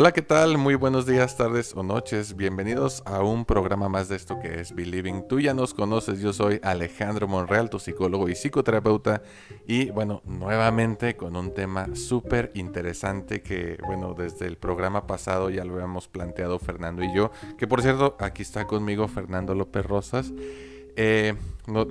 Hola, ¿qué tal? Muy buenos días, tardes o noches. Bienvenidos a un programa más de esto que es Believing. Tú ya nos conoces, yo soy Alejandro Monreal, tu psicólogo y psicoterapeuta. Y bueno, nuevamente con un tema súper interesante que, bueno, desde el programa pasado ya lo habíamos planteado Fernando y yo. Que por cierto, aquí está conmigo Fernando López Rosas. Eh,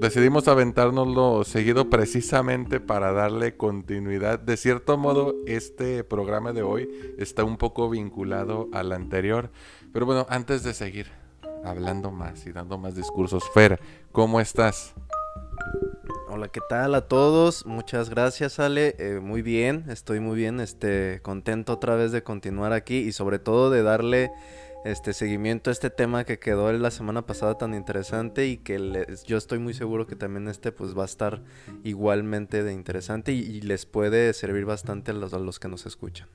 decidimos aventárnoslo seguido precisamente para darle continuidad. De cierto modo, este programa de hoy está un poco vinculado al anterior. Pero bueno, antes de seguir hablando más y dando más discursos, Fer, ¿cómo estás? Hola, ¿qué tal a todos? Muchas gracias, Ale. Eh, muy bien, estoy muy bien, este, contento otra vez de continuar aquí y sobre todo de darle este seguimiento a este tema que quedó la semana pasada tan interesante y que yo estoy muy seguro que también este pues va a estar igualmente de interesante y, les puede servir bastante a los, que nos escuchan.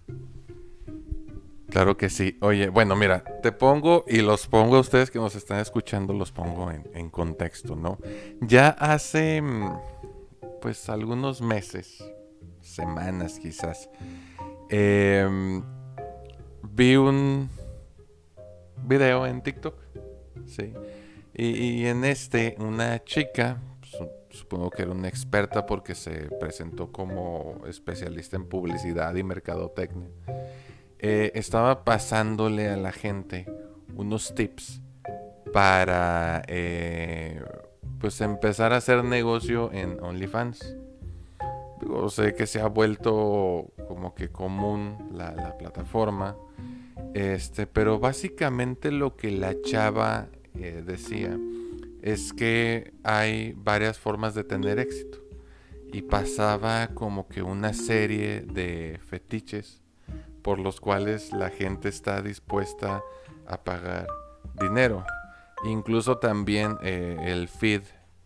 Claro que sí. Oye, bueno, mira, te pongo y los pongo a ustedes que nos están escuchando, los pongo en, contexto, ¿no? Ya hace, mm, pues, algunos meses, semanas quizás, em, vi un, video en TikTok. Sí. Y, en este, una chica, supongo que era una experta porque se presentó como especialista en publicidad y mercadotecnia, eh, estaba pasándole a la gente unos tips para eh, pues empezar a hacer negocio en OnlyFans. Digo, sé que se ha vuelto como que común la, la plataforma. Este, pero básicamente lo que la chava eh, decía es que hay varias formas de tener éxito. Y pasaba como que una serie de fetiches por los cuales la gente está dispuesta a pagar dinero. Incluso también eh, el feed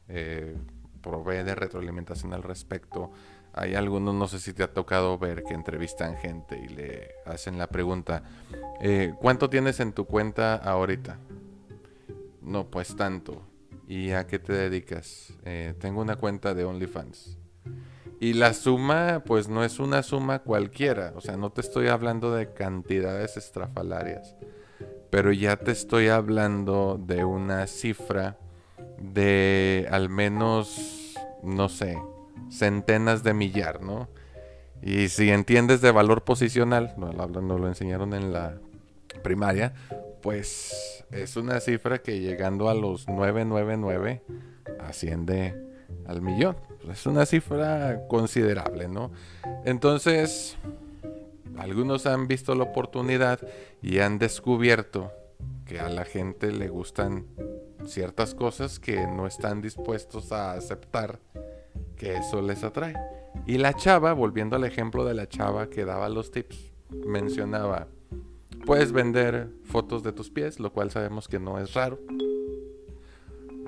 eh, provee de retroalimentación al respecto hay algunos, no sé si te ha tocado ver que entrevistan gente y le hacen la pregunta, eh, ¿cuánto tienes en tu cuenta ahorita? No, pues tanto. ¿Y a qué te dedicas? Eh, tengo una cuenta de OnlyFans. Y la suma, pues no es una suma cualquiera. O sea, no te estoy hablando de cantidades estrafalarias. Pero ya te estoy hablando de una cifra de al menos, no sé, centenas de millar, ¿no? Y si entiendes de valor posicional, nos lo enseñaron en la primaria, pues es una cifra que llegando a los 999 asciende al millón. Es una cifra considerable, ¿no? Entonces, algunos han visto la oportunidad y han descubierto que a la gente le gustan ciertas cosas que no están dispuestos a aceptar que eso les atrae. Y la chava, volviendo al ejemplo de la chava que daba los tips, mencionaba, puedes vender fotos de tus pies, lo cual sabemos que no es raro.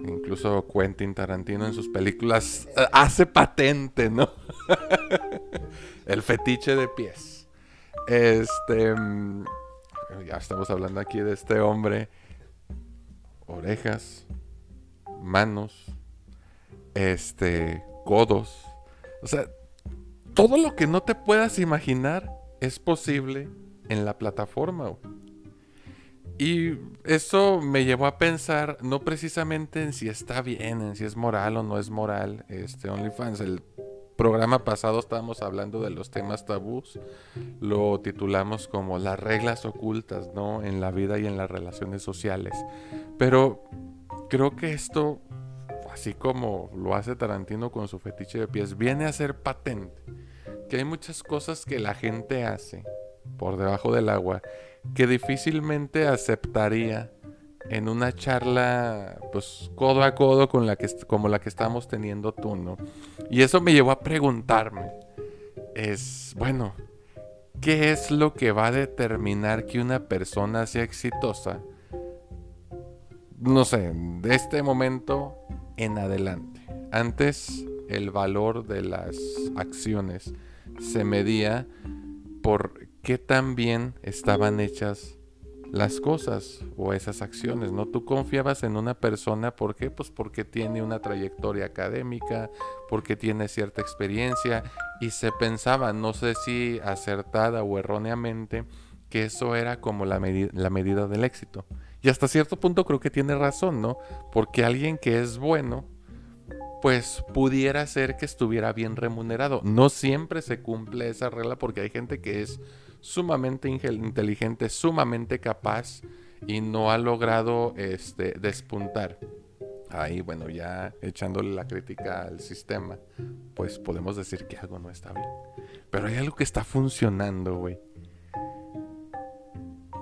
Incluso Quentin Tarantino en sus películas eh, hace patente, ¿no? El fetiche de pies. Este. Mm, ya estamos hablando aquí de este hombre. Orejas, manos, este, codos. O sea, todo lo que no te puedas imaginar es posible en la plataforma. Y eso me llevó a pensar no precisamente en si está bien, en si es moral o no es moral este OnlyFans. El programa pasado estábamos hablando de los temas tabús. Lo titulamos como las reglas ocultas, ¿no? En la vida y en las relaciones sociales. Pero creo que esto así como lo hace Tarantino con su fetiche de pies, viene a ser patente que hay muchas cosas que la gente hace por debajo del agua que difícilmente aceptaría en una charla pues codo a codo con la que como la que estamos teniendo tú, ¿no? Y eso me llevó a preguntarme es, bueno, ¿qué es lo que va a determinar que una persona sea exitosa? No sé, de este momento en adelante. Antes el valor de las acciones se medía por qué tan bien estaban hechas las cosas o esas acciones, ¿no? Tú confiabas en una persona, ¿por qué? Pues porque tiene una trayectoria académica, porque tiene cierta experiencia y se pensaba, no sé si acertada o erróneamente, que eso era como la, la medida del éxito. Y hasta cierto punto creo que tiene razón, ¿no? Porque alguien que es bueno, pues pudiera ser que estuviera bien remunerado. No siempre se cumple esa regla porque hay gente que es sumamente inteligente, sumamente capaz y no ha logrado este, despuntar. Ahí, bueno, ya echándole la crítica al sistema, pues podemos decir que algo no está bien. Pero hay algo que está funcionando, güey.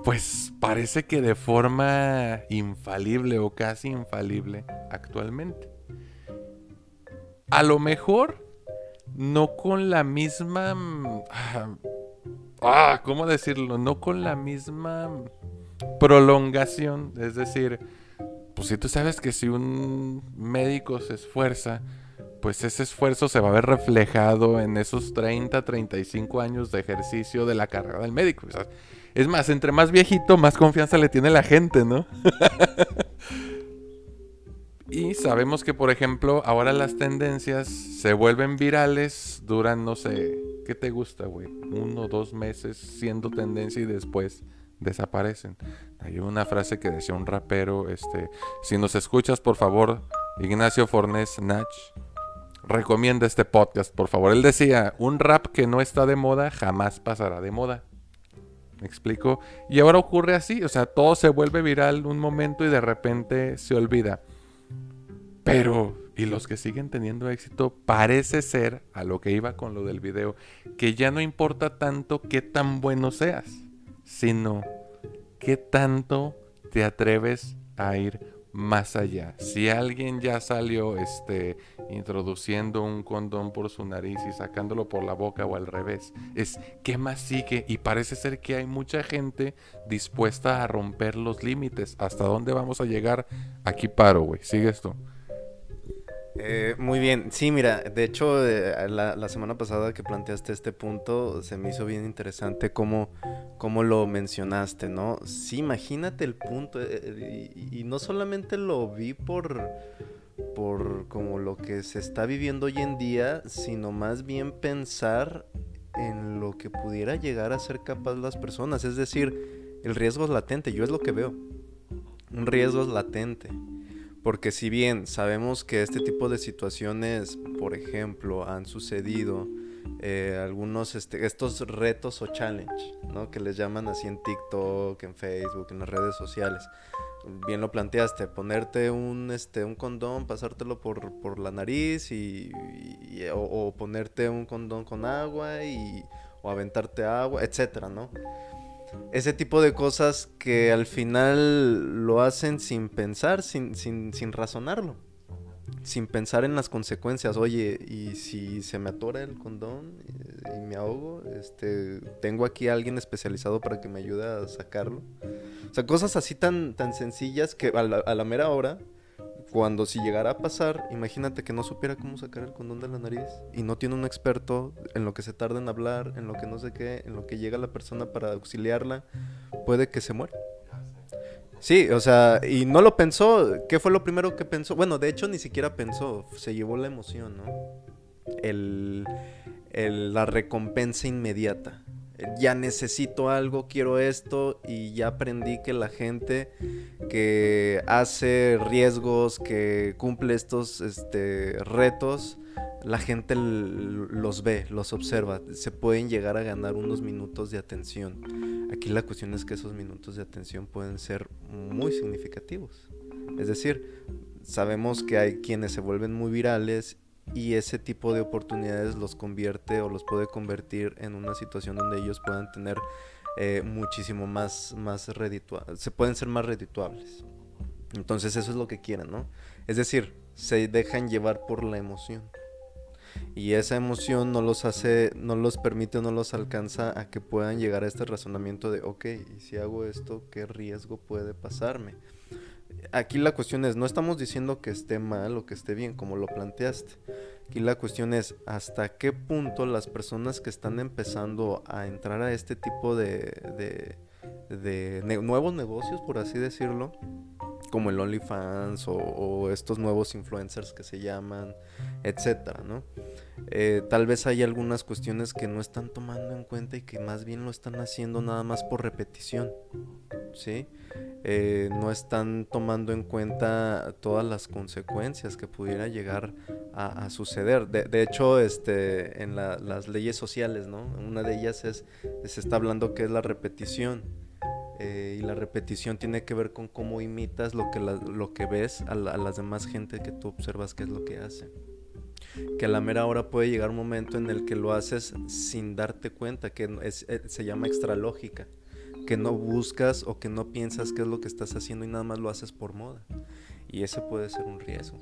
Pues parece que de forma infalible o casi infalible actualmente. A lo mejor no con la misma... Ah, ah, ¿Cómo decirlo? No con la misma prolongación. Es decir, pues si tú sabes que si un médico se esfuerza, pues ese esfuerzo se va a ver reflejado en esos 30, 35 años de ejercicio de la carrera del médico. Es más, entre más viejito, más confianza le tiene la gente, ¿no? y sabemos que, por ejemplo, ahora las tendencias se vuelven virales, duran, no sé, ¿qué te gusta, güey? Uno o dos meses siendo tendencia y después desaparecen. Hay una frase que decía un rapero, este, si nos escuchas, por favor, Ignacio Fornés Nach, recomienda este podcast, por favor. Él decía, un rap que no está de moda jamás pasará de moda. ¿Me explico? Y ahora ocurre así, o sea, todo se vuelve viral un momento y de repente se olvida. Pero, y los que siguen teniendo éxito, parece ser, a lo que iba con lo del video, que ya no importa tanto qué tan bueno seas, sino qué tanto te atreves a ir más allá. Si alguien ya salió este, introduciendo un condón por su nariz y sacándolo por la boca o al revés, es ¿qué más sigue? Y parece ser que hay mucha gente dispuesta a romper los límites. ¿Hasta dónde vamos a llegar? Aquí paro, güey. Sigue esto. Eh, muy bien, sí, mira, de hecho, eh, la, semana pasada que planteaste este punto, se me hizo bien interesante cómo, cómo lo mencionaste, ¿no? Sí, imagínate el punto, eh, y, no solamente lo vi por, por como lo que se está viviendo hoy en día, sino más bien pensar en lo que pudiera llegar a ser capaz las personas, es decir, el riesgo es latente, yo es lo que veo, un riesgo es latente. Porque si bien sabemos que este tipo de situaciones, por ejemplo, han sucedido, eh, algunos este, estos retos o challenge, ¿no? Que les llaman así en TikTok, en Facebook, en las redes sociales. Bien lo planteaste, ponerte un, este, un condón, pasártelo por, por la nariz y, o, o, ponerte un condón con agua y, o aventarte agua, etcétera, ¿no? Ese tipo de cosas que al final lo hacen sin pensar, sin, sin, sin razonarlo. Sin pensar en las consecuencias. Oye, y si se me atora el condón y, me ahogo, este, tengo aquí a alguien especializado para que me ayude a sacarlo. O sea, cosas así tan, tan sencillas que a la, a la mera hora cuando si llegara a pasar, imagínate que no supiera cómo sacar el condón de la nariz y no tiene un experto en lo que se tarda en hablar, en lo que no sé qué, en lo que llega la persona para auxiliarla, puede que se muera. Sí, o sea, y no lo pensó. ¿Qué fue lo primero que pensó? Bueno, de hecho ni siquiera pensó, se llevó la emoción, ¿no? El, el, la recompensa inmediata ya necesito algo, quiero esto y ya aprendí que la gente que hace riesgos, que cumple estos este, retos, la gente los ve, los observa, se pueden llegar a ganar unos minutos de atención. Aquí la cuestión es que esos minutos de atención pueden ser muy significativos. Es decir, sabemos que hay quienes se vuelven muy virales y ese tipo de oportunidades los convierte o los puede convertir en una situación donde ellos puedan tener eh, muchísimo más, más redituables, se pueden ser más redituables. Entonces eso es lo que quieren, ¿no? Es decir, se dejan llevar por la emoción. Y esa emoción no los hace, no los permite, no los alcanza a que puedan llegar a este razonamiento de, ok, y si hago esto, ¿qué riesgo puede pasarme? Aquí la cuestión es, no estamos diciendo que esté mal o que esté bien, como lo planteaste. Aquí la cuestión es hasta qué punto las personas que están empezando a entrar a este tipo de, de, nuevos negocios, por así decirlo, como el OnlyFans o, o, estos nuevos influencers que se llaman, etcétera, ¿no? Eh, tal vez hay algunas cuestiones que no están tomando en cuenta y que más bien lo están haciendo nada más por repetición, ¿sí? Eh, no están tomando en cuenta todas las consecuencias que pudiera llegar a, suceder. De, hecho, este, en las leyes sociales, ¿no? Una de ellas es, se está hablando que es la repetición. Eh, y la repetición tiene que ver con cómo imitas lo que, lo que ves a, a las demás gente que tú observas qué es lo que hacen que a la mera hora puede llegar un momento en el que lo haces sin darte cuenta, que eh, se llama extralógica, que no buscas o que no piensas qué es lo que estás haciendo y nada más lo haces por moda. Y ese puede ser un riesgo.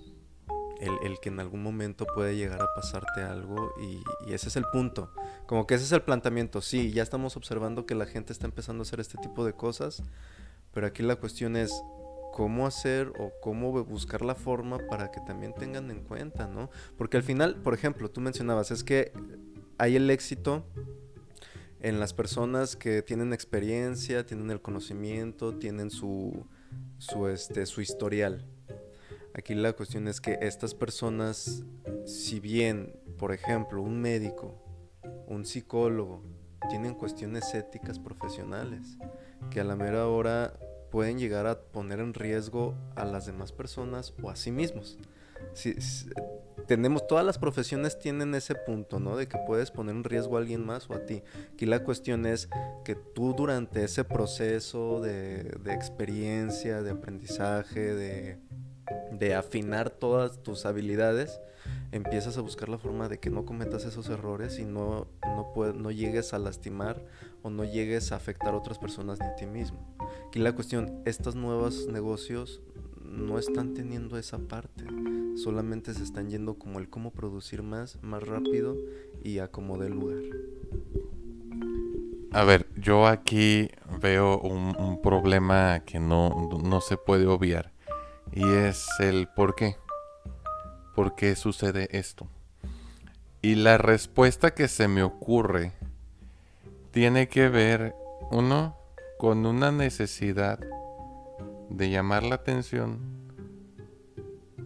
El, que en algún momento puede llegar a pasarte algo y, y, ese es el punto. Como que ese es el planteamiento. Sí, ya estamos observando que la gente está empezando a hacer este tipo de cosas, pero aquí la cuestión es, cómo hacer o cómo buscar la forma para que también tengan en cuenta, ¿no? Porque al final, por ejemplo, tú mencionabas, es que hay el éxito en las personas que tienen experiencia, tienen el conocimiento, tienen su, su, este, su historial. Aquí la cuestión es que estas personas, si bien, por ejemplo, un médico, un psicólogo, tienen cuestiones éticas profesionales, que a la mera hora pueden llegar a poner en riesgo a las demás personas o a sí mismos. Si, tenemos, todas las profesiones tienen ese punto, ¿no? De que puedes poner en riesgo a alguien más o a ti. Aquí la cuestión es que tú durante ese proceso de, de experiencia, de aprendizaje, de, de afinar todas tus habilidades, empiezas a buscar la forma de que no cometas esos errores y no, no, no llegues a lastimar o no llegues a afectar a otras personas ni a ti mismo. Aquí la cuestión, estos nuevos negocios no están teniendo esa parte, solamente se están yendo como el cómo producir más, más rápido y a como dé lugar. A ver, yo aquí veo un, un problema que no, no se puede obviar y es el por qué. ¿por qué sucede esto? Y la respuesta que se me ocurre tiene que ver, uno, con una necesidad de llamar la atención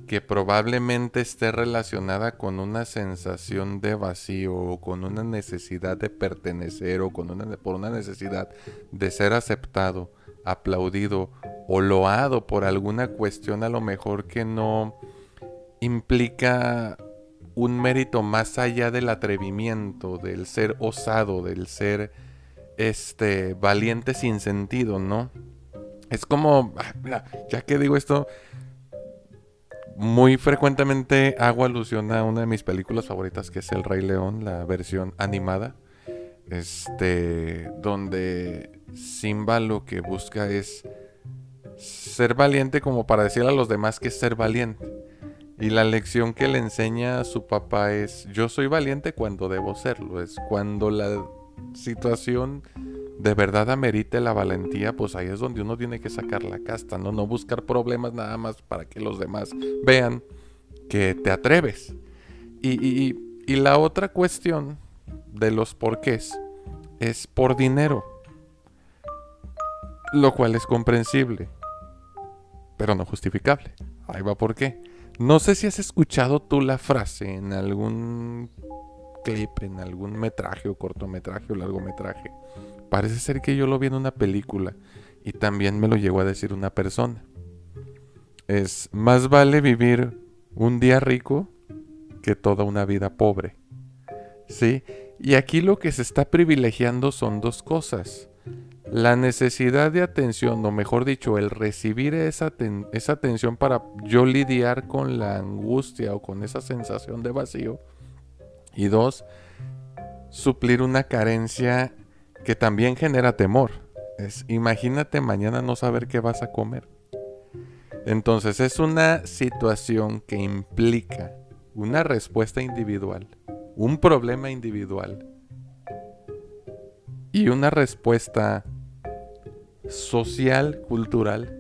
que probablemente esté relacionada con una sensación de vacío o con una necesidad de pertenecer o con una, por una necesidad de ser aceptado, aplaudido o loado por alguna cuestión a lo mejor que no implica un mérito más allá del atrevimiento, del ser osado, del ser este valiente sin sentido, ¿no? Es como, ah, ya que digo esto, muy frecuentemente hago alusión a una de mis películas favoritas que es El Rey León, la versión animada. Este, donde Simba lo que busca es ser valiente como para decirle a los demás que es ser valiente. Y la lección que le enseña a su papá es, yo soy valiente cuando debo serlo, es cuando la situación de verdad amerite la valentía, pues ahí es donde uno tiene que sacar la casta, ¿no? No buscar problemas nada más para que los demás vean que te atreves. Y, y la otra cuestión de los porqués es por dinero, lo cual es comprensible, pero no justificable. Ahí va por qué. No sé si has escuchado tú la frase en algún clip, en algún metraje o cortometraje o largometraje. Parece ser que yo lo vi en una película y también me lo llegó a decir una persona. Es más vale vivir un día rico que toda una vida pobre. ¿Sí? Y aquí lo que se está privilegiando son dos cosas. La necesidad de atención, o mejor dicho, el recibir esa, esa atención para yo lidiar con la angustia o con esa sensación de vacío. Y dos, suplir una carencia que también genera temor. Imagínate mañana no saber qué vas a comer. Entonces es una situación que implica una respuesta individual, un problema individual y una respuesta social, cultural,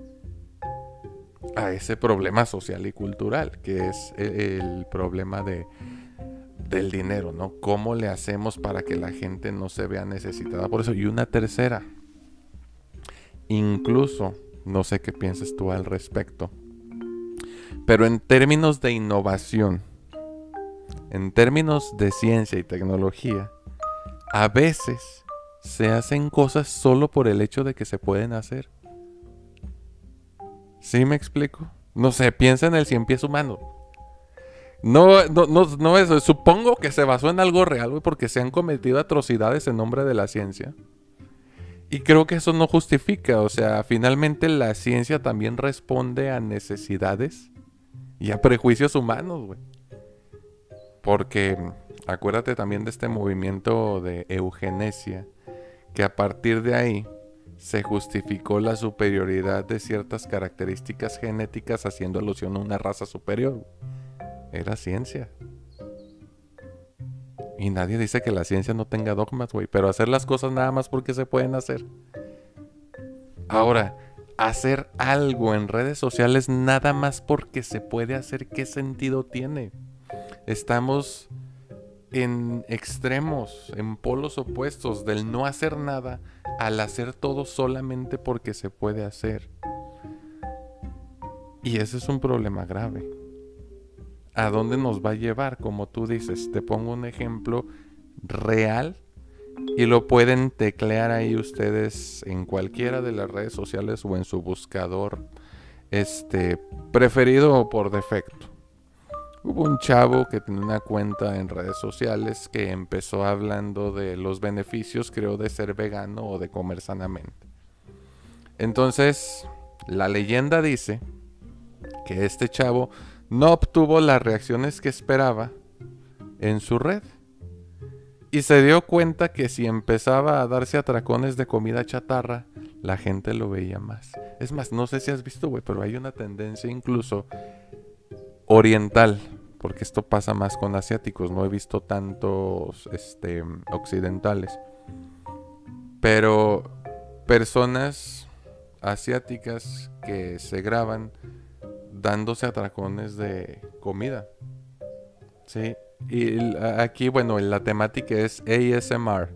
a ese problema social y cultural, que es e, el problema de, del dinero, ¿no? ¿Cómo le hacemos para que la gente no se vea necesitada por eso? Y una tercera, incluso, no sé qué piensas tú al respecto, pero en términos de innovación, en términos de ciencia y tecnología, a veces se hacen cosas solo por el hecho de que se pueden hacer. ¿Sí me explico? No sé, piensa en el cien pies humano. No, no, no, eso. Supongo que se basó en algo real, güey, porque se han cometido atrocidades en nombre de la ciencia. Y creo que eso no justifica. O sea, finalmente la ciencia también responde a necesidades y a prejuicios humanos, güey. Porque acuérdate también de este movimiento de eugenesia, que a partir de ahí se justificó la superioridad de ciertas características genéticas haciendo alusión a una raza superior. Era ciencia. Y nadie dice que la ciencia no tenga dogmas, güey, pero hacer las cosas nada más porque se pueden hacer. Ahora, hacer algo en redes sociales nada más porque se puede hacer, ¿qué sentido tiene? Estamos en extremos, en polos opuestos del no hacer nada al hacer todo solamente porque se puede hacer. Y ese es un problema grave. ¿A dónde nos va a llevar? Como tú dices, te pongo un ejemplo real y lo pueden teclear ahí ustedes en cualquiera de las redes sociales o en su buscador este preferido por defecto. Hubo un chavo que tenía una cuenta en redes sociales que empezó hablando de los beneficios, creo, de ser vegano o de comer sanamente. Entonces, la leyenda dice que este chavo no obtuvo las reacciones que esperaba en su red. Y se dio cuenta que si empezaba a darse atracones de comida chatarra, la gente lo veía más. Es más, no sé si has visto, güey, pero hay una tendencia incluso oriental, porque esto pasa más con asiáticos, no he visto tantos este, occidentales. Pero personas asiáticas que se graban dándose atracones de comida. Sí, y aquí, bueno, la temática es ASMR.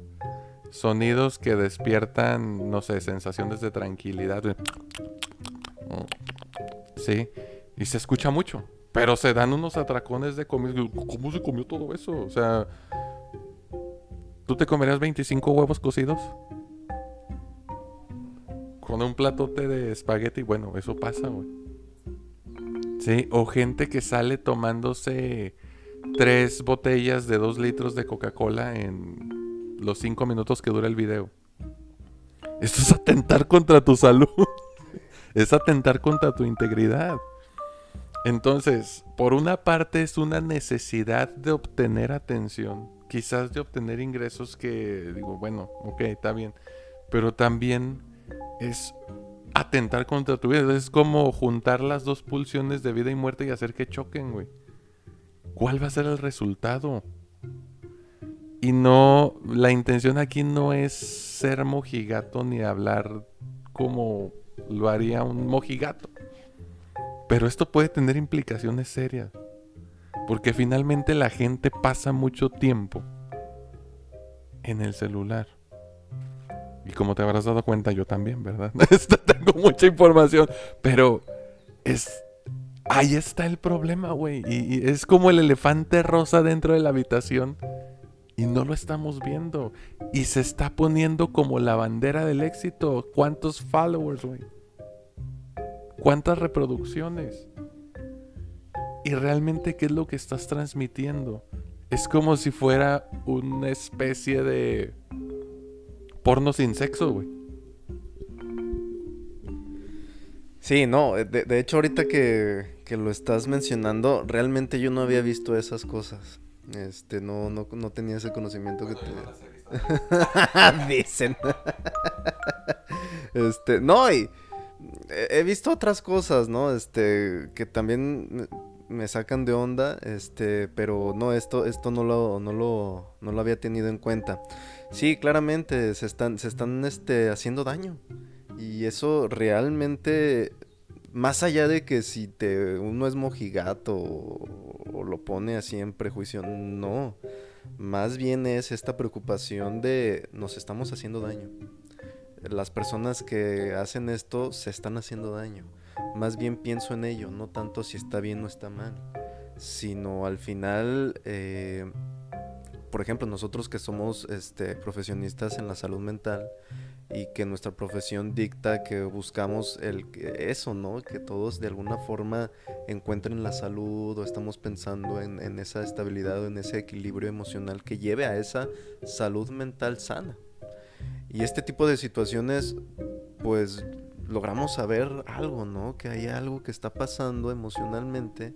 Sonidos que despiertan, no sé, sensaciones de tranquilidad. Sí, y se escucha mucho. Pero se dan unos atracones de comida. ¿Cómo se comió todo eso? O sea, ¿tú te comerías 25 huevos cocidos? Con un platote de espagueti. Bueno, eso pasa, güey. Sí, o gente que sale tomándose tres botellas de dos litros de Coca-Cola en los cinco minutos que dura el video. Esto es atentar contra tu salud. es atentar contra tu integridad. Entonces, por una parte es una necesidad de obtener atención, quizás de obtener ingresos que digo, bueno, ok, está bien, pero también es atentar contra tu vida, es como juntar las dos pulsiones de vida y muerte y hacer que choquen, güey. ¿Cuál va a ser el resultado? Y no, la intención aquí no es ser mojigato ni hablar como lo haría un mojigato. Pero esto puede tener implicaciones serias. Porque finalmente la gente pasa mucho tiempo en el celular. Y como te habrás dado cuenta, yo también, ¿verdad? Tengo mucha información. Pero es. Ahí está el problema, güey. Y, y, es como el elefante rosa dentro de la habitación. Y no lo estamos viendo. Y se está poniendo como la bandera del éxito. ¿Cuántos followers, güey? ¿Cuántas reproducciones? Y realmente, ¿qué es lo que estás transmitiendo? Es como si fuera una especie de porno sin sexo, güey. Sí, no, de, hecho ahorita que, que, lo estás mencionando, realmente yo no había visto esas cosas. Este, no, no, no tenía ese conocimiento que te... Dicen. este, no, y he visto otras cosas, ¿no? Este, que también me sacan de onda, este, pero no, esto, esto no lo, no lo, no lo había tenido en cuenta. Sí, claramente se están, se están, este, haciendo daño. Y eso realmente, más allá de que si te, uno es mojigato o, o lo pone así en prejuicio, no. Más bien es esta preocupación de nos estamos haciendo daño las personas que hacen esto se están haciendo daño. Más bien pienso en ello, no tanto si está bien o está mal. sino al final, eh, por ejemplo, nosotros que somos este, profesionistas en la salud mental, y que nuestra profesión dicta que buscamos el eso, ¿no? Que todos de alguna forma encuentren la salud o estamos pensando en, en esa estabilidad o en ese equilibrio emocional que lleve a esa salud mental sana. Y este tipo de situaciones, pues logramos saber algo, ¿no? Que hay algo que está pasando emocionalmente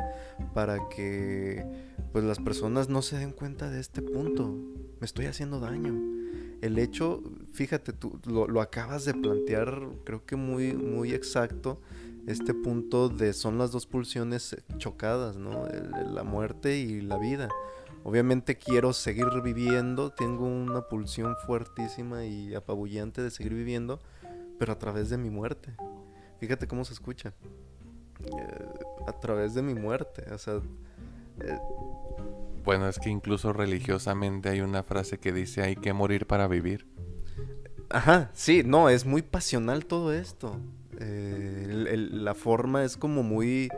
para que pues las personas no se den cuenta de este punto. Me estoy haciendo daño el hecho, fíjate, tú lo, acabas de plantear, creo que muy, muy exacto, este punto de son las dos pulsiones chocadas, ¿no? la muerte y la vida. Obviamente quiero seguir viviendo, tengo una pulsión fuertísima y apabullante de seguir viviendo, pero a través de mi muerte. Fíjate cómo se escucha. Eh, a través de mi muerte, o sea... Eh, bueno, es que incluso religiosamente hay una frase que dice hay que morir para vivir. Ajá, sí, no, es muy pasional todo esto. Eh, la forma es como muy.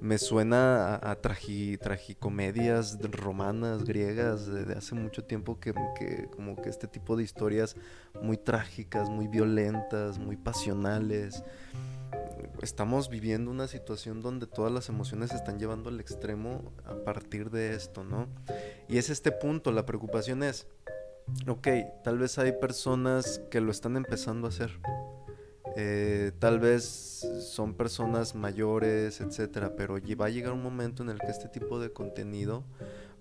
Me suena a, tragicomedias romanas, griegas, de, hace mucho tiempo, que, como que este tipo de historias muy trágicas, muy violentas, muy pasionales estamos viviendo una situación donde todas las emociones se están llevando al extremo a partir de esto, ¿no? Y es este punto, la preocupación es, ok, tal vez hay personas que lo están empezando a hacer. Eh, tal vez son personas mayores, etcétera, pero va a llegar un momento en el que este tipo de contenido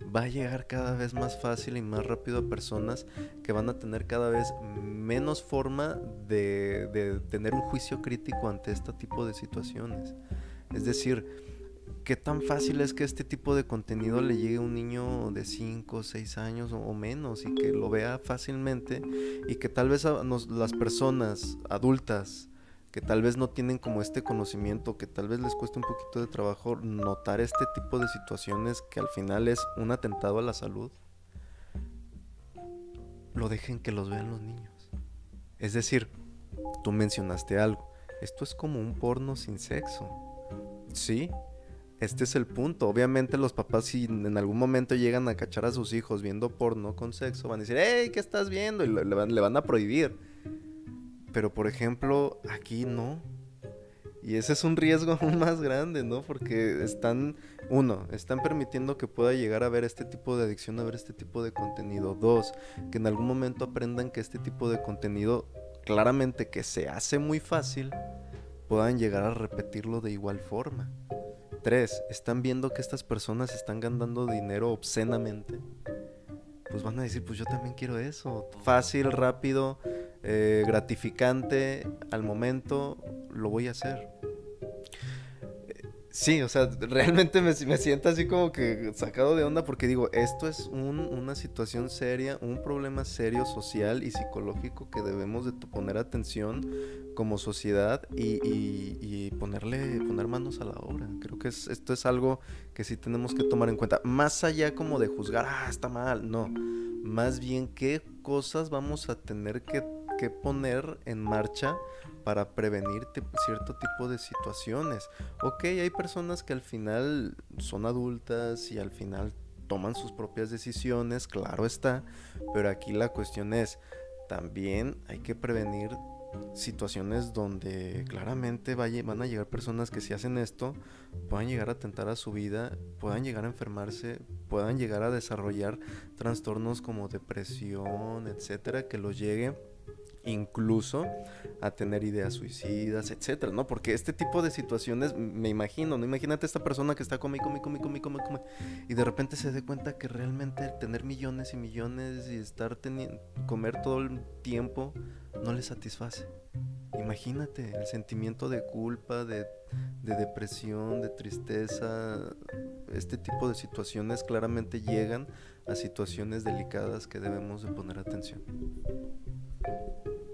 va a llegar cada vez más fácil y más rápido a personas que van a tener cada vez menos forma de, tener un juicio crítico ante este tipo de situaciones. Es decir, ¿qué tan fácil es que este tipo de contenido le llegue a un niño de 5, 6 años o, menos y que lo vea fácilmente y que tal vez las personas adultas que tal vez no tienen como este conocimiento, que tal vez les cueste un poquito de trabajo notar este tipo de situaciones que al final es un atentado a la salud, lo dejen que los vean los niños. Es decir, tú mencionaste algo, esto es como un porno sin sexo. Sí, este es el punto. Obviamente los papás si en algún momento llegan a cachar a sus hijos viendo porno con sexo, van a decir, hey, ¿qué estás viendo? Y le van, le van a prohibir. Pero por ejemplo, aquí no. Y ese es un riesgo aún más grande, ¿no? Porque están, uno, están permitiendo que pueda llegar a ver este tipo de adicción, a ver este tipo de contenido. Dos, que en algún momento aprendan que este tipo de contenido, claramente que se hace muy fácil, puedan llegar a repetirlo de igual forma. Tres, están viendo que estas personas están ganando dinero obscenamente. Pues van a decir, pues yo también quiero eso. Fácil, rápido, eh, gratificante al momento, lo voy a hacer. Sí, o sea, realmente me, siento así como que sacado de onda porque digo, esto es una situación seria, un problema serio social y psicológico que debemos de poner atención como sociedad y, ponerle, poner manos a la obra. Creo que esto es algo que sí tenemos que tomar en cuenta. Más allá como de juzgar, ah, está mal, no. Más bien qué cosas vamos a tener que que poner en marcha para prevenir cierto tipo de situaciones. Ok, hay personas que al final son adultas y al final toman sus propias decisiones, claro está, pero aquí la cuestión es, también hay que prevenir situaciones donde claramente van a llegar personas que si hacen esto puedan llegar a atentar a su vida, puedan llegar a enfermarse, puedan llegar a desarrollar trastornos como depresión, etcétera, que los llegue incluso a tener ideas suicidas, etcétera, ¿no? Porque este tipo de situaciones, me imagino, ¿no? Imagínate esta persona que está come, come, come, come, come, y de repente se dé cuenta que realmente tener millones y millones y estar teniendo, comer todo el tiempo no le satisface. Imagínate el sentimiento de culpa, de, de depresión, de tristeza, este tipo de situaciones claramente llegan a situaciones delicadas que debemos de poner atención.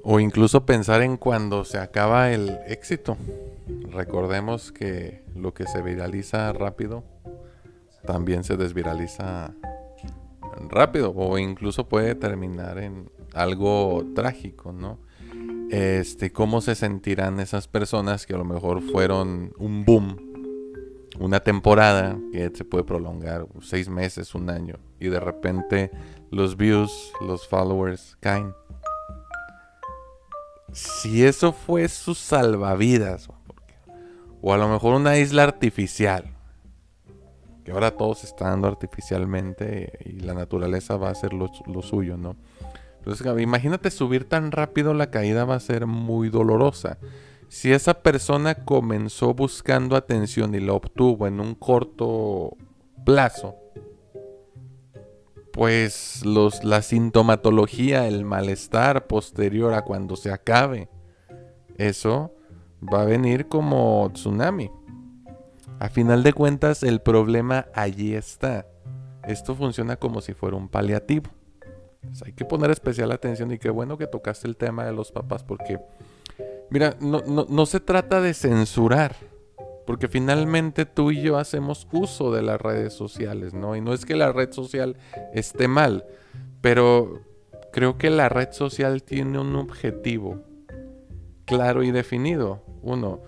O incluso pensar en cuando se acaba el éxito. Recordemos que lo que se viraliza rápido también se desviraliza rápido o incluso puede terminar en algo trágico, ¿no? Este, cómo se sentirán esas personas que a lo mejor fueron un boom una temporada que se puede prolongar seis meses, un año, y de repente los views, los followers caen. Si eso fue su salvavidas, o a lo mejor una isla artificial, que ahora todo se está dando artificialmente y la naturaleza va a hacer lo, suyo, ¿no? Entonces, imagínate subir tan rápido, la caída va a ser muy dolorosa. Si esa persona comenzó buscando atención y la obtuvo en un corto plazo, pues la sintomatología, el malestar posterior a cuando se acabe, eso va a venir como tsunami. A final de cuentas, el problema allí está. Esto funciona como si fuera un paliativo. hay que poner especial atención y qué bueno que tocaste el tema de los papás porque Mira, no, se trata de censurar, porque finalmente tú y yo hacemos uso de las redes sociales, ¿no? Y no es que la red social esté mal, pero creo que la red social tiene un objetivo claro y definido. Uno,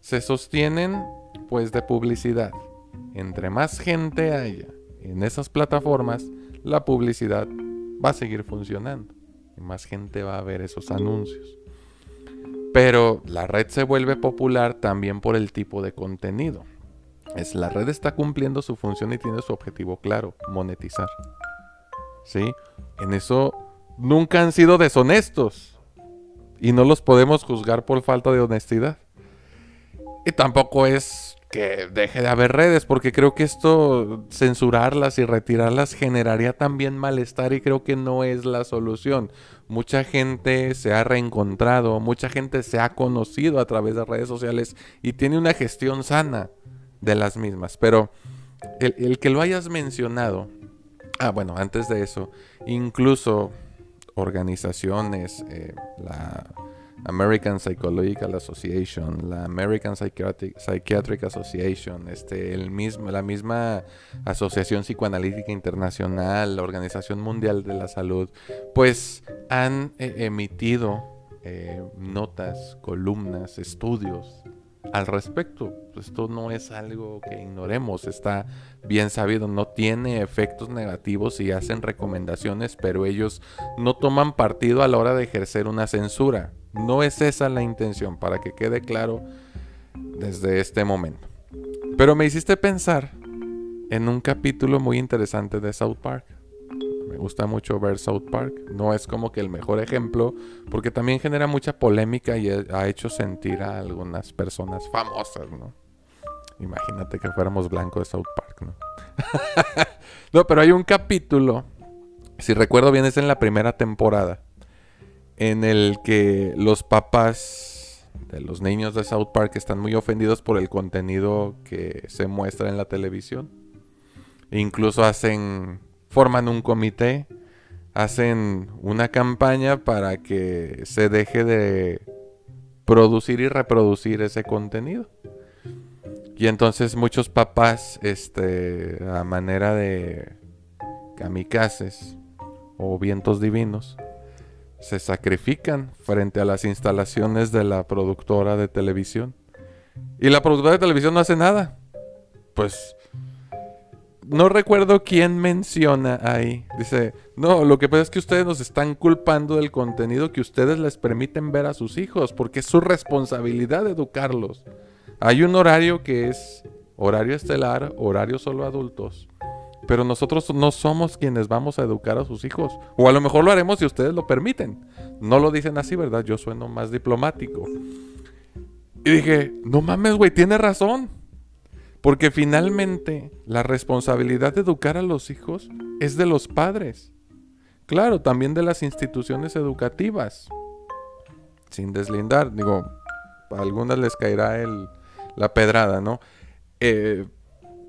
se sostienen pues de publicidad. Entre más gente haya en esas plataformas, la publicidad va a seguir funcionando. Y más gente va a ver esos anuncios. Pero la red se vuelve popular también por el tipo de contenido. Es la red está cumpliendo su función y tiene su objetivo claro, monetizar. ¿Sí? En eso nunca han sido deshonestos y no los podemos juzgar por falta de honestidad. Y tampoco es que deje de haber redes, porque creo que esto, censurarlas y retirarlas, generaría también malestar y creo que no es la solución. Mucha gente se ha reencontrado, mucha gente se ha conocido a través de redes sociales y tiene una gestión sana de las mismas. Pero el, que lo hayas mencionado, ah, bueno, antes de eso, incluso organizaciones, eh, la American Psychological Association, la American Psychiatric, Association, este, el mismo, la misma Asociación Psicoanalítica Internacional, la Organización Mundial de la Salud, pues han eh, emitido eh, notas, columnas, estudios al respecto. Esto no es algo que ignoremos, está bien sabido, no tiene efectos negativos y hacen recomendaciones, pero ellos no toman partido a la hora de ejercer una censura. No es esa la intención, para que quede claro desde este momento. Pero me hiciste pensar en un capítulo muy interesante de South Park. Me gusta mucho ver South Park. No es como que el mejor ejemplo, porque también genera mucha polémica y ha hecho sentir a algunas personas famosas, ¿no? Imagínate que fuéramos blancos de South Park, ¿no? no, pero hay un capítulo, si recuerdo bien, es en la primera temporada, en el que los papás de los niños de South Park están muy ofendidos por el contenido que se muestra en la televisión. incluso hacen, forman un comité, hacen una campaña para que se deje de producir y reproducir ese contenido. Y entonces muchos papás, este, a manera de kamikazes o vientos divinos, se sacrifican frente a las instalaciones de la productora de televisión. Y la productora de televisión no hace nada. Pues no recuerdo quién menciona ahí. Dice, no, lo que pasa es que ustedes nos están culpando del contenido que ustedes les permiten ver a sus hijos, porque es su responsabilidad educarlos. Hay un horario que es horario estelar, horario solo adultos. Pero nosotros no somos quienes vamos a educar a sus hijos. O a lo mejor lo haremos si ustedes lo permiten. No lo dicen así, ¿verdad? Yo sueno más diplomático. Y dije, no mames, güey, tiene razón. Porque finalmente la responsabilidad de educar a los hijos es de los padres. Claro, también de las instituciones educativas. Sin deslindar, digo, a algunas les caerá el, la pedrada, ¿no? Eh,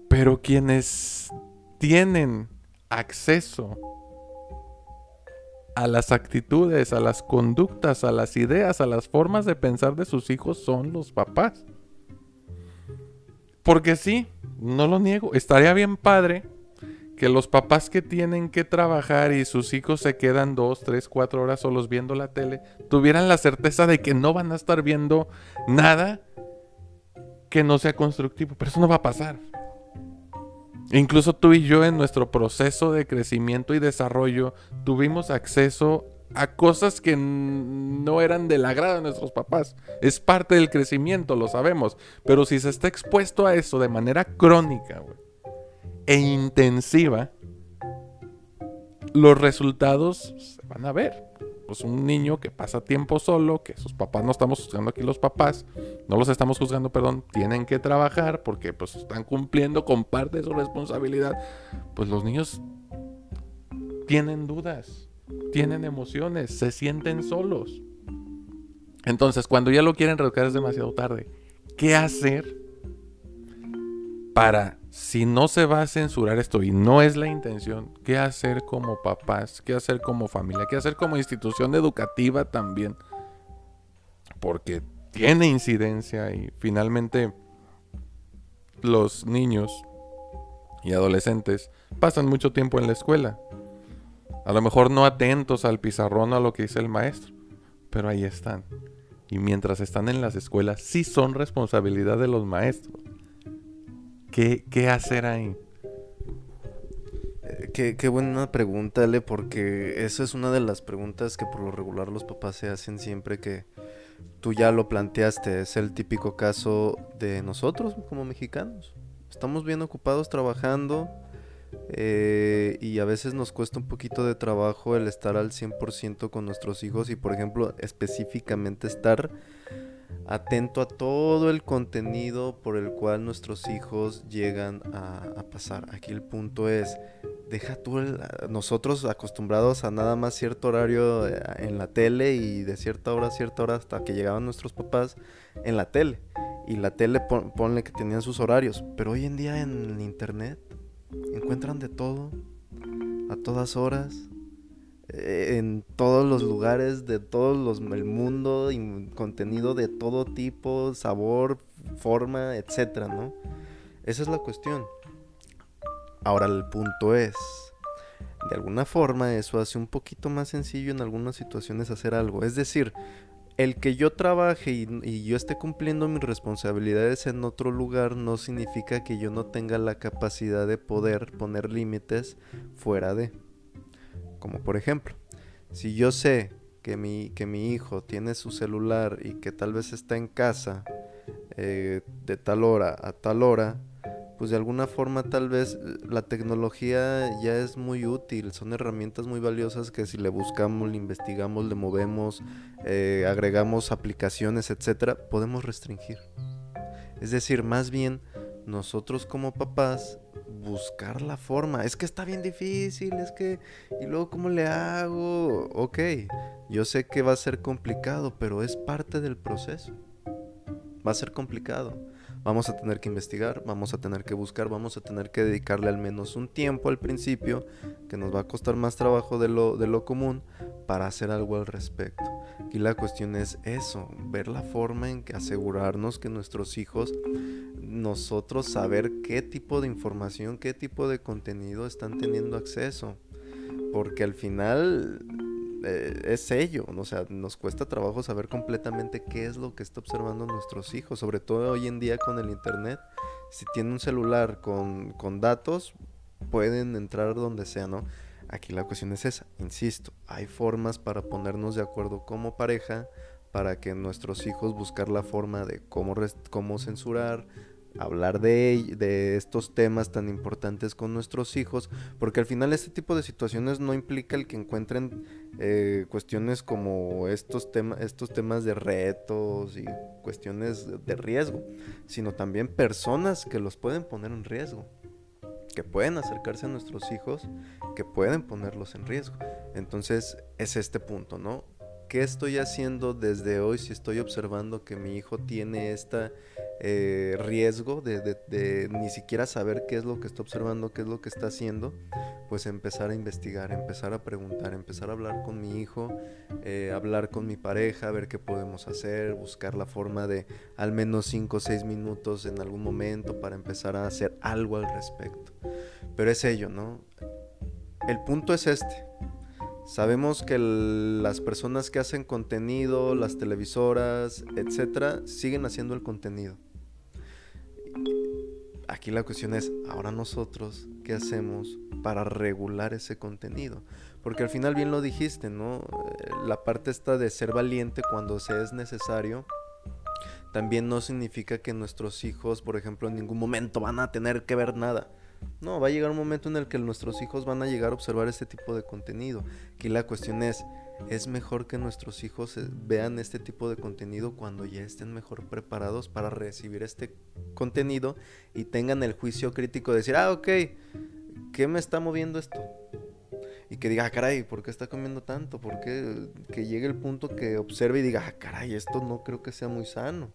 pero quienes tienen acceso a las actitudes, a las conductas, a las ideas, a las formas de pensar de sus hijos son los papás. Porque sí, no lo niego, estaría bien padre que los papás que tienen que trabajar y sus hijos se quedan dos, tres, cuatro horas solos viendo la tele, tuvieran la certeza de que no van a estar viendo nada que no sea constructivo, pero eso no va a pasar. Incluso tú y yo en nuestro proceso de crecimiento y desarrollo tuvimos acceso a cosas que no eran del agrado de nuestros papás. Es parte del crecimiento, lo sabemos. Pero si se está expuesto a eso de manera crónica e intensiva, los resultados se van a ver. Pues un niño que pasa tiempo solo, que sus papás no estamos juzgando aquí los papás, no los estamos juzgando, perdón, tienen que trabajar porque pues están cumpliendo con parte de su responsabilidad. Pues los niños tienen dudas tienen emociones, se sienten solos. Entonces, cuando ya lo quieren reeducar es demasiado tarde. ¿Qué hacer para, si no se va a censurar esto y no es la intención, qué hacer como papás, qué hacer como familia, qué hacer como institución educativa también? Porque tiene incidencia y finalmente los niños y adolescentes pasan mucho tiempo en la escuela. A lo mejor no atentos al pizarrón a lo que dice el maestro, pero ahí están. Y mientras están en las escuelas, sí son responsabilidad de los maestros. ¿Qué, qué hacer ahí? Eh, qué, qué, buena pregunta, Ale, porque esa es una de las preguntas que por lo regular los papás se hacen siempre que tú ya lo planteaste. Es el típico caso de nosotros como mexicanos. Estamos bien ocupados trabajando, eh, y a veces nos cuesta un poquito de trabajo el estar al 100% con nuestros hijos y por ejemplo específicamente estar atento a todo el contenido por el cual nuestros hijos llegan a, pasar. Aquí el punto es, deja tú nosotros acostumbrados a nada más cierto horario eh, en la tele y de cierta hora a cierta hora hasta que llegaban nuestros papás en la tele. Y la tele ponle que tenían sus horarios, pero hoy en día en internet encuentran de todo, a todas horas, eh, en todos los lugares de todo los, el mundo, y contenido de todo tipo, sabor, forma, etcétera, ¿no? Esa es la cuestión. Ahora el punto es, de alguna forma eso hace un poquito más sencillo en algunas situaciones hacer algo. Es decir, el que yo trabaje y, yo esté cumpliendo mis responsabilidades en otro lugar no significa que yo no tenga la capacidad de poder poner límites fuera de. Como por ejemplo, si yo sé que mi, que mi hijo tiene su celular y que tal vez está en casa eh, de tal hora a tal hora, pues de alguna forma tal vez la tecnología ya es muy útil, son herramientas muy valiosas que si le buscamos, le investigamos, le movemos, eh, agregamos aplicaciones, etcétera, podemos restringir. Es decir, más bien nosotros como papás buscar la forma. Es que está bien difícil, es que... ¿Y luego cómo le hago? Ok, yo sé que va a ser complicado, pero es parte del proceso. Va a ser complicado vamos a tener que investigar, vamos a tener que buscar, vamos a tener que dedicarle al menos un tiempo al principio, que nos va a costar más trabajo de lo, de lo común, para hacer algo al respecto. Y la cuestión es eso, ver la forma en que asegurarnos que nuestros hijos, nosotros saber qué tipo de información, qué tipo de contenido están teniendo acceso. Porque al final eh, es ello, o sea, nos cuesta trabajo saber completamente qué es lo que está observando nuestros hijos, sobre todo hoy en día con el internet. Si tiene un celular con, con datos, pueden entrar donde sea, ¿no? Aquí la cuestión es esa, insisto, hay formas para ponernos de acuerdo como pareja, para que nuestros hijos buscar la forma de cómo, cómo censurar, hablar de, estos temas tan importantes con nuestros hijos, porque al final este tipo de situaciones no implica el que encuentren eh, cuestiones como estos, estos temas de retos y cuestiones de riesgo, sino también personas que los pueden poner en riesgo, que pueden acercarse a nuestros hijos, que pueden ponerlos en riesgo. Entonces es este punto, ¿no? ¿Qué estoy haciendo desde hoy si estoy observando que mi hijo tiene este riesgo de, ni siquiera saber qué es lo que está observando, qué es lo que está haciendo? Pues empezar a investigar, empezar a preguntar, empezar a hablar con mi hijo, eh, hablar con mi pareja, ver qué podemos hacer, buscar la forma de al menos 5 o 6 minutos en algún momento para empezar a hacer algo al respecto. Pero es ello, ¿no? El punto es este Sabemos que las personas que hacen contenido, las televisoras, etcétera, siguen haciendo el contenido. Aquí la cuestión es, ahora nosotros, ¿qué hacemos para regular ese contenido? Porque al final bien lo dijiste, ¿no? Eh, la parte esta de ser valiente cuando se es necesario, también no significa que nuestros hijos, por ejemplo, en ningún momento van a tener que ver nada. No, va a llegar un momento en el que nuestros hijos van a llegar a observar este tipo de contenido. Aquí la cuestión es, es mejor que nuestros hijos eh, vean este tipo de contenido cuando ya estén mejor preparados para recibir este contenido y tengan el juicio crítico de decir, ah, ok, ¿qué me está moviendo esto? Y que diga, ah, caray, ¿por qué está comiendo tanto? ¿Por qué? Que llegue el punto que observe y diga, ah, caray, esto no creo que sea muy sano.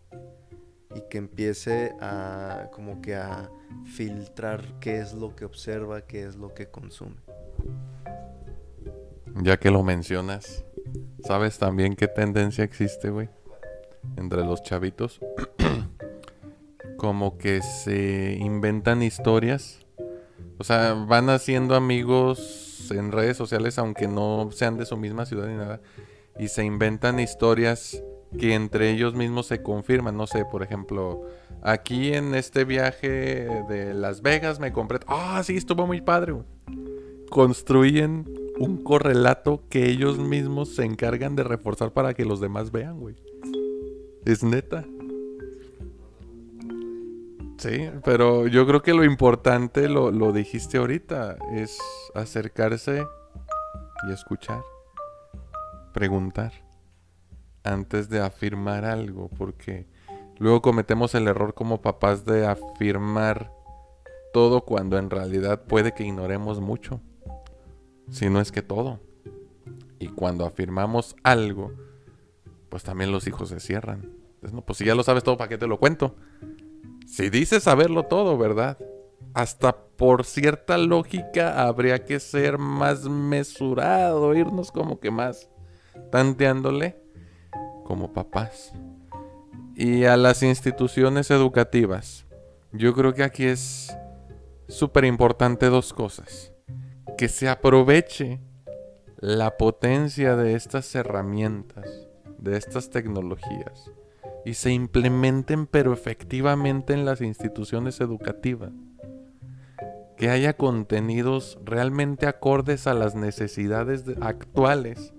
Y que empiece a, como que a filtrar qué es lo que observa, qué es lo que consume. Ya que lo mencionas, ¿sabes también qué tendencia existe, güey? Entre los chavitos. Como que se inventan historias. O sea, van haciendo amigos en redes sociales, aunque no sean de su misma ciudad ni nada. Y se inventan historias que entre ellos mismos se confirman. No sé, por ejemplo, aquí en este viaje de Las Vegas me compré. Ah, sí, estuvo muy padre. Construyen un correlato que ellos mismos se encargan de reforzar para que los demás vean, güey. Es neta. Sí, pero yo creo que lo importante, lo, lo dijiste ahorita, es acercarse y escuchar. Preguntar. Antes de afirmar algo, porque luego cometemos el error como papás de afirmar todo cuando en realidad puede que ignoremos mucho si no es que todo. Y cuando afirmamos algo, pues también los hijos se cierran. No, pues si ya lo sabes todo, ¿para qué te lo cuento? Si dices saberlo todo, ¿verdad? Hasta por cierta lógica habría que ser más mesurado, irnos como que más tanteándole como papás. Y a las instituciones educativas, yo creo que aquí es súper importante dos cosas que se aproveche la potencia de estas herramientas, de estas tecnologías, y se implementen pero efectivamente en las instituciones educativas. Que haya contenidos realmente acordes a las necesidades actuales.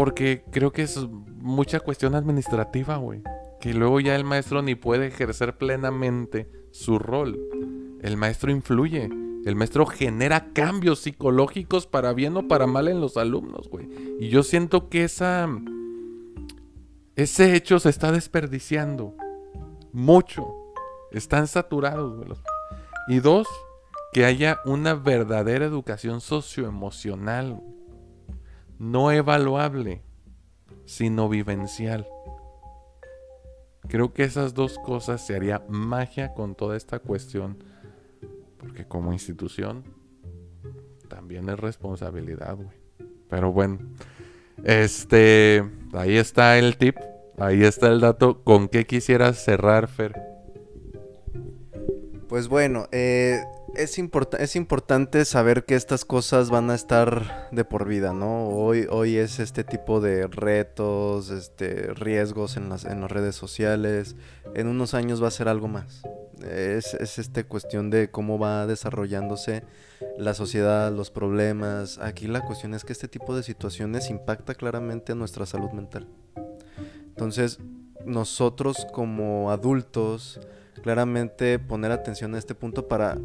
Porque creo que es mucha cuestión administrativa, güey. Que luego ya el maestro ni puede ejercer plenamente su rol. El maestro influye el maestro genera cambios psicológicos para bien o para mal en los alumnos, güey. Y yo siento que esa. Ese hecho se está desperdiciando. Mucho. Están saturados, güey. Y dos, que haya una verdadera educación socioemocional. No evaluable, sino vivencial. Creo que esas dos cosas se haría magia con toda esta cuestión porque como institución también es responsabilidad, güey. Pero bueno, este, ahí está el tip, ahí está el dato. ¿Con qué quisieras cerrar, Fer? Pues bueno, eh, es, importante saber que estas cosas van a estar de por vida, ¿no? Hoy, es este tipo de retos, este, riesgos en las, redes sociales. En unos años va a ser algo más. Es, es esta cuestión de cómo va desarrollándose la sociedad, los problemas. Aquí la cuestión es que este tipo de situaciones impacta claramente a nuestra salud mental. Entonces, nosotros como adultos, claramente poner atención a este punto para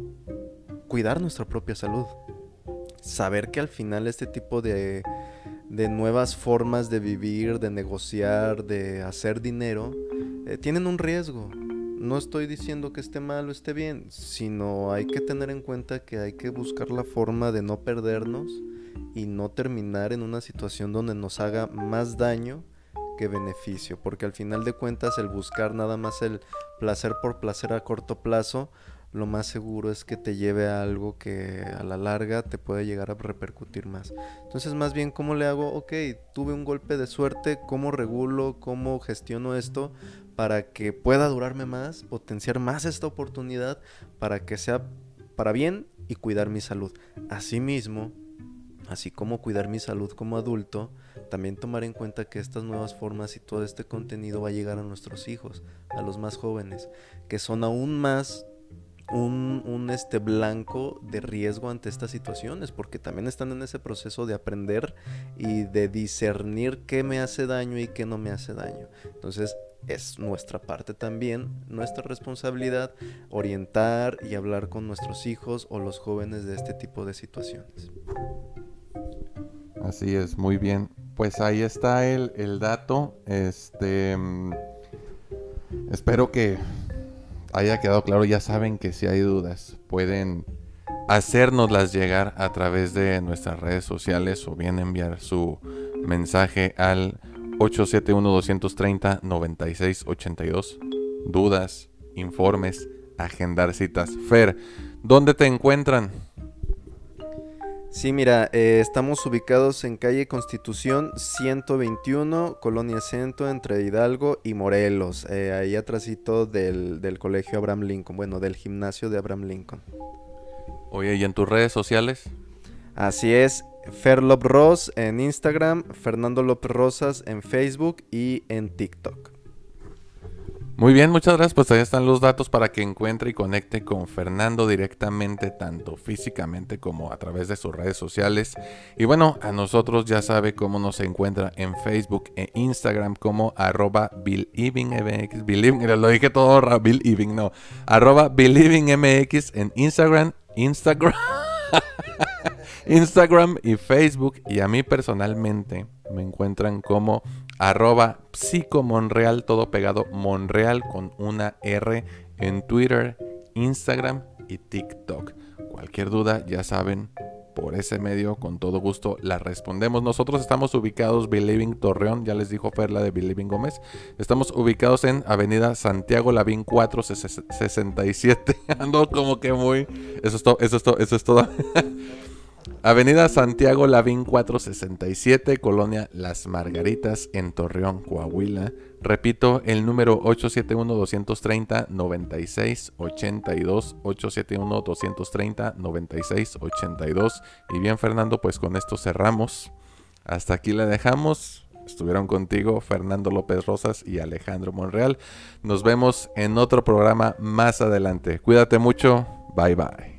cuidar nuestra propia salud. Saber que al final este tipo de, de nuevas formas de vivir, de negociar, de hacer dinero, eh, tienen un riesgo. No estoy diciendo que esté mal o esté bien, sino hay que tener en cuenta que hay que buscar la forma de no perdernos y no terminar en una situación donde nos haga más daño que beneficio, porque al final de cuentas el buscar nada más el placer por placer a corto plazo, lo más seguro es que te lleve a algo que a la larga te puede llegar a repercutir más. Entonces más bien, ¿cómo le hago? Ok, tuve un golpe de suerte, ¿cómo regulo? ¿Cómo gestiono esto? Para que pueda durarme más, potenciar más esta oportunidad, para que sea para bien y cuidar mi salud. Asimismo, así como cuidar mi salud como adulto, también tomar en cuenta que estas nuevas formas y todo este contenido va a llegar a nuestros hijos, a los más jóvenes, que son aún más un, un, este blanco de riesgo ante estas situaciones, porque también están en ese proceso de aprender y de discernir qué me hace daño y qué no me hace daño. Entonces, es nuestra parte también, nuestra responsabilidad, orientar y hablar con nuestros hijos o los jóvenes de este tipo de situaciones. Así es, muy bien. Pues ahí está el, el dato. Este. Mm, espero que haya quedado claro. Ya saben que si hay dudas, pueden hacérnoslas llegar a través de nuestras redes sociales o bien enviar su mensaje al 871-230-9682. Dudas, informes, agendar citas. Fer, ¿dónde te encuentran? Sí, mira, eh, estamos ubicados en calle Constitución 121, Colonia Centro, entre Hidalgo y Morelos, eh, ahí atrásito del, del colegio Abraham Lincoln, bueno, del gimnasio de Abraham Lincoln. Oye, ¿y en tus redes sociales? Así es, Ferlop Ross en Instagram, Fernando López Rosas en Facebook y en TikTok. Muy bien, muchas gracias. Pues ahí están los datos para que encuentre y conecte con Fernando directamente, tanto físicamente como a través de sus redes sociales. Y bueno, a nosotros ya sabe cómo nos encuentra en Facebook e Instagram como arroba BelievingMX. Believing, lo dije todo, Believing, no. Arroba en Instagram. Instagram. Instagram y Facebook. Y a mí personalmente me encuentran como arroba psicomonreal, todo pegado, Monreal con una R en Twitter, Instagram y TikTok. Cualquier duda, ya saben, por ese medio, con todo gusto la respondemos. Nosotros estamos ubicados Believing Torreón, ya les dijo Perla de Believing Gómez. Estamos ubicados en Avenida Santiago Lavín 467. Ando como que muy. Eso es todo, eso es todo, eso es todo. Avenida Santiago Lavín 467, Colonia Las Margaritas, en Torreón, Coahuila. Repito, el número 871-230-9682, 871-230-9682. Y bien, Fernando, pues con esto cerramos. Hasta aquí la dejamos. Estuvieron contigo Fernando López Rosas y Alejandro Monreal. Nos vemos en otro programa más adelante. Cuídate mucho. Bye bye.